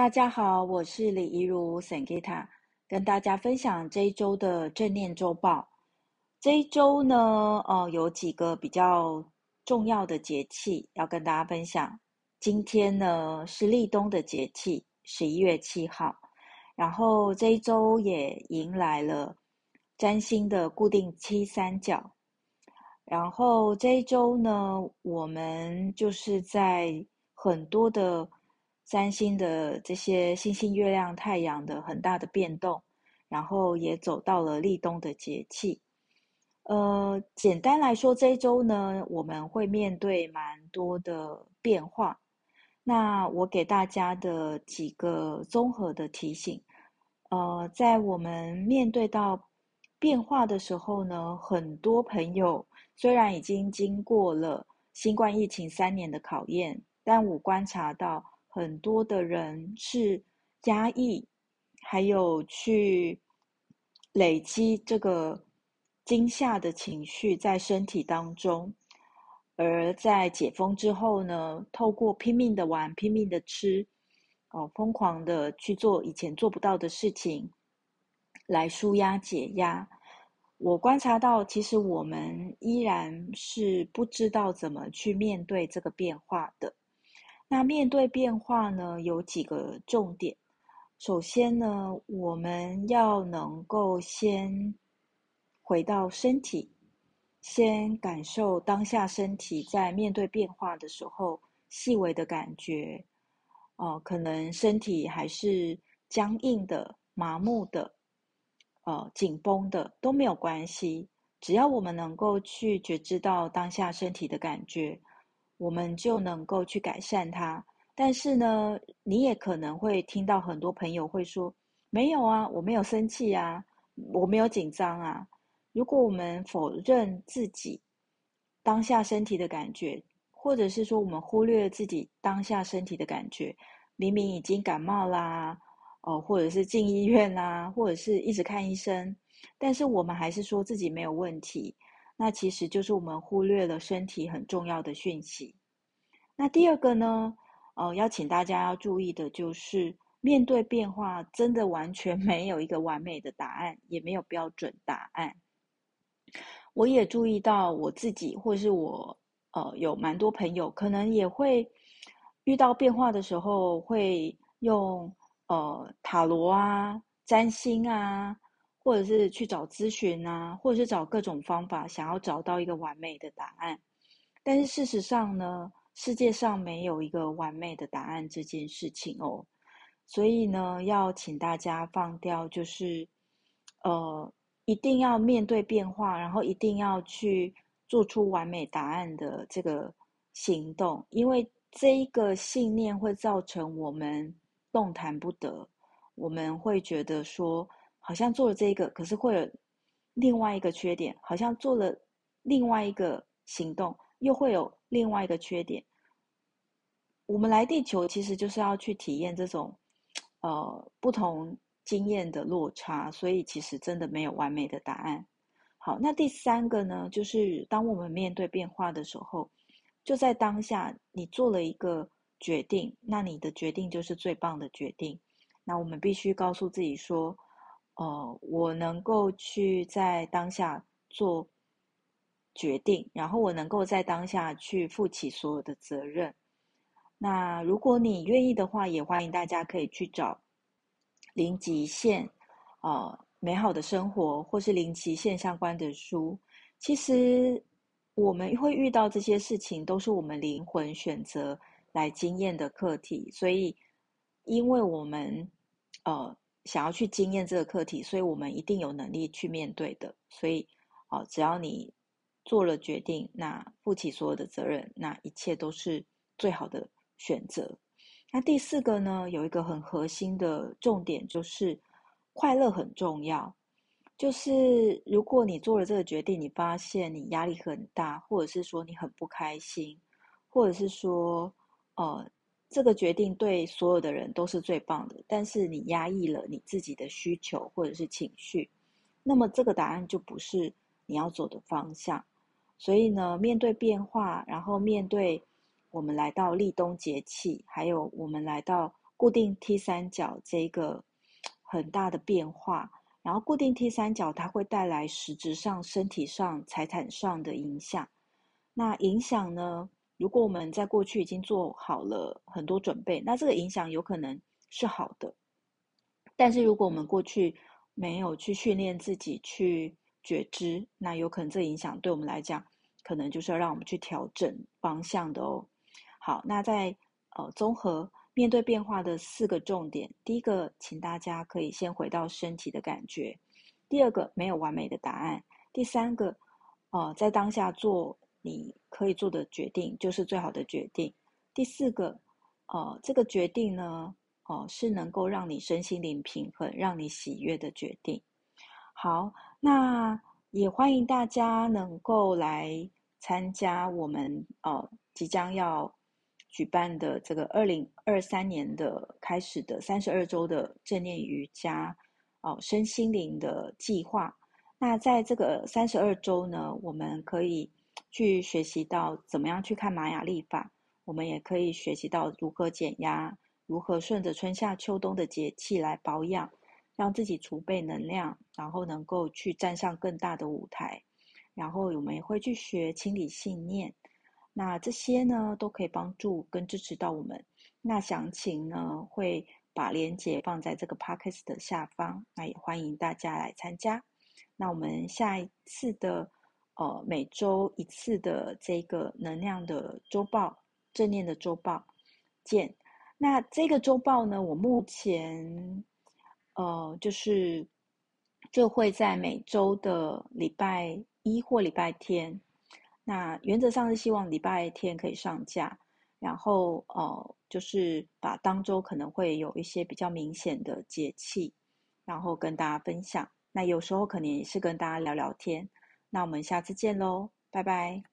大家好，我是李怡如 Sankita，跟大家分享这一周的正念周报。这一周呢，呃，有几个比较重要的节气要跟大家分享。今天呢是立冬的节气，十一月七号。然后这一周也迎来了占星的固定七三角。然后这一周呢，我们就是在很多的。三星的这些星星、月亮、太阳的很大的变动，然后也走到了立冬的节气。呃，简单来说，这一周呢，我们会面对蛮多的变化。那我给大家的几个综合的提醒，呃，在我们面对到变化的时候呢，很多朋友虽然已经经过了新冠疫情三年的考验，但我观察到。很多的人是压抑，还有去累积这个惊吓的情绪在身体当中，而在解封之后呢，透过拼命的玩、拼命的吃，哦，疯狂的去做以前做不到的事情，来舒压解压。我观察到，其实我们依然是不知道怎么去面对这个变化的。那面对变化呢，有几个重点。首先呢，我们要能够先回到身体，先感受当下身体在面对变化的时候细微的感觉。哦、可能身体还是僵硬的、麻木的、呃紧绷的都没有关系，只要我们能够去觉知到当下身体的感觉。我们就能够去改善它，但是呢，你也可能会听到很多朋友会说：“没有啊，我没有生气啊，我没有紧张啊。”如果我们否认自己当下身体的感觉，或者是说我们忽略了自己当下身体的感觉，明明已经感冒啦，哦，或者是进医院啦，或者是一直看医生，但是我们还是说自己没有问题。那其实就是我们忽略了身体很重要的讯息。那第二个呢，呃，要请大家要注意的就是，面对变化，真的完全 没有一个完美的答案，也没有标准答案。我也注意到我自己，或是我，呃，有蛮多朋友，可能也会遇到变化的时候，会用呃塔罗啊、占星啊。或者是去找咨询啊，或者是找各种方法，想要找到一个完美的答案。但是事实上呢，世界上没有一个完美的答案这件事情哦。所以呢，要请大家放掉，就是呃，一定要面对变化，然后一定要去做出完美答案的这个行动，因为这一个信念会造成我们动弹不得，我们会觉得说。好像做了这个，可是会有另外一个缺点。好像做了另外一个行动，又会有另外一个缺点。我们来地球其实就是要去体验这种呃不同经验的落差，所以其实真的没有完美的答案。好，那第三个呢，就是当我们面对变化的时候，就在当下，你做了一个决定，那你的决定就是最棒的决定。那我们必须告诉自己说。呃，我能够去在当下做决定，然后我能够在当下去负起所有的责任。那如果你愿意的话，也欢迎大家可以去找零极限，呃，美好的生活，或是零极限相关的书。其实我们会遇到这些事情，都是我们灵魂选择来经验的课题。所以，因为我们呃。想要去经验这个课题，所以我们一定有能力去面对的。所以，哦，只要你做了决定，那负起所有的责任，那一切都是最好的选择。那第四个呢，有一个很核心的重点，就是快乐很重要。就是如果你做了这个决定，你发现你压力很大，或者是说你很不开心，或者是说，呃。这个决定对所有的人都是最棒的，但是你压抑了你自己的需求或者是情绪，那么这个答案就不是你要走的方向。所以呢，面对变化，然后面对我们来到立冬节气，还有我们来到固定 T 三角这个很大的变化。然后固定 T 三角它会带来实质上、身体上、财产上的影响。那影响呢？如果我们在过去已经做好了很多准备，那这个影响有可能是好的。但是如果我们过去没有去训练自己去觉知，那有可能这影响对我们来讲，可能就是要让我们去调整方向的哦。好，那在呃综合面对变化的四个重点，第一个，请大家可以先回到身体的感觉；第二个，没有完美的答案；第三个，呃，在当下做你可以做的决定，就是最好的决定；第四个，呃，这个决定呢。哦，是能够让你身心灵平衡、让你喜悦的决定。好，那也欢迎大家能够来参加我们呃即将要举办的这个二零二三年的开始的三十二周的正念瑜伽哦、身心灵的计划。那在这个三十二周呢，我们可以去学习到怎么样去看玛雅历法，我们也可以学习到如何减压。如何顺着春夏秋冬的节气来保养，让自己储备能量，然后能够去站上更大的舞台。然后我们也会去学清理信念，那这些呢都可以帮助跟支持到我们。那详情呢会把链接放在这个 podcast 的下方，那也欢迎大家来参加。那我们下一次的呃每周一次的这个能量的周报，正念的周报见。那这个周报呢，我目前，呃，就是就会在每周的礼拜一或礼拜天，那原则上是希望礼拜天可以上架，然后呃，就是把当周可能会有一些比较明显的节气，然后跟大家分享。那有时候可能也是跟大家聊聊天。那我们下次见喽，拜拜。